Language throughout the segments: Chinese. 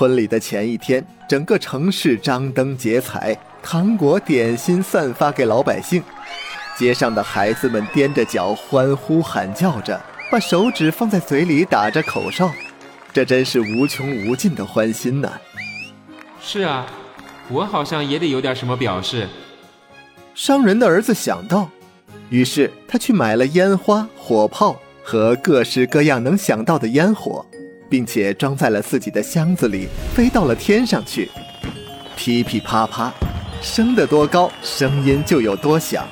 婚礼的前一天，整个城市张灯结彩，糖果点心散发给老百姓。街上的孩子们踮着脚欢呼喊叫着，把手指放在嘴里打着口哨，这真是无穷无尽的欢欣呐！是啊，我好像也得有点什么表示。商人的儿子想到，于是他去买了烟花、火炮和各式各样能想到的烟火。并且装在了自己的箱子里，飞到了天上去，噼噼啪啪，升得多高，声音就有多响。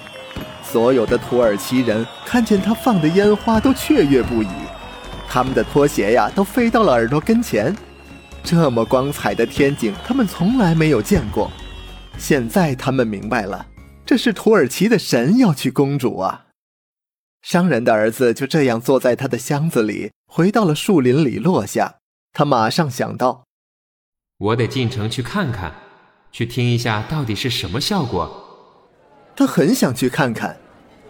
所有的土耳其人看见他放的烟花都雀跃不已，他们的拖鞋呀都飞到了耳朵跟前。这么光彩的天景，他们从来没有见过。现在他们明白了，这是土耳其的神要去公主啊！商人的儿子就这样坐在他的箱子里。回到了树林里落下，他马上想到：我得进城去看看，去听一下到底是什么效果。他很想去看看，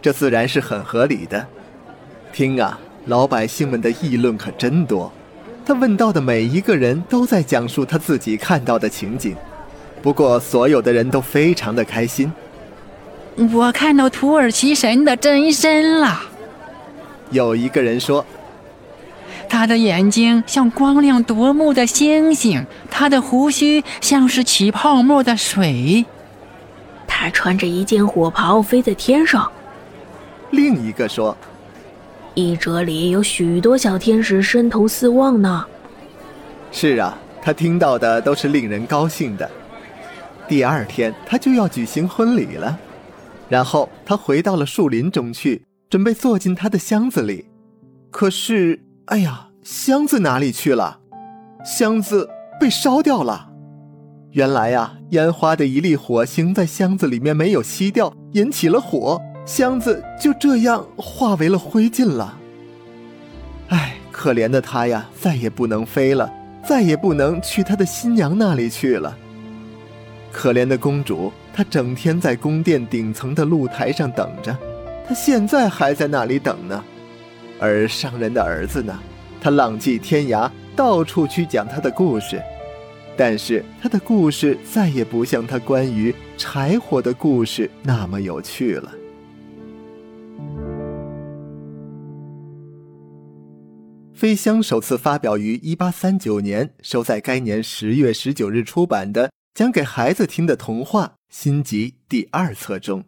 这自然是很合理的。听啊，老百姓们的议论可真多。他问到的每一个人都在讲述他自己看到的情景，不过所有的人都非常的开心。我看到土耳其神的真身了。有一个人说。他的眼睛像光亮夺目的星星，他的胡须像是起泡沫的水。他穿着一件火袍飞在天上。另一个说：“一折里有许多小天使伸头四望呢。”是啊，他听到的都是令人高兴的。第二天他就要举行婚礼了，然后他回到了树林中去，准备坐进他的箱子里。可是。哎呀，箱子哪里去了？箱子被烧掉了。原来呀，烟花的一粒火星在箱子里面没有熄掉，引起了火，箱子就这样化为了灰烬了。哎，可怜的他呀，再也不能飞了，再也不能去他的新娘那里去了。可怜的公主，她整天在宫殿顶层的露台上等着，他现在还在那里等呢。而商人的儿子呢？他浪迹天涯，到处去讲他的故事，但是他的故事再也不像他关于柴火的故事那么有趣了。《飞香》首次发表于一八三九年，收在该年十月十九日出版的讲给孩子听的童话新集第二册中。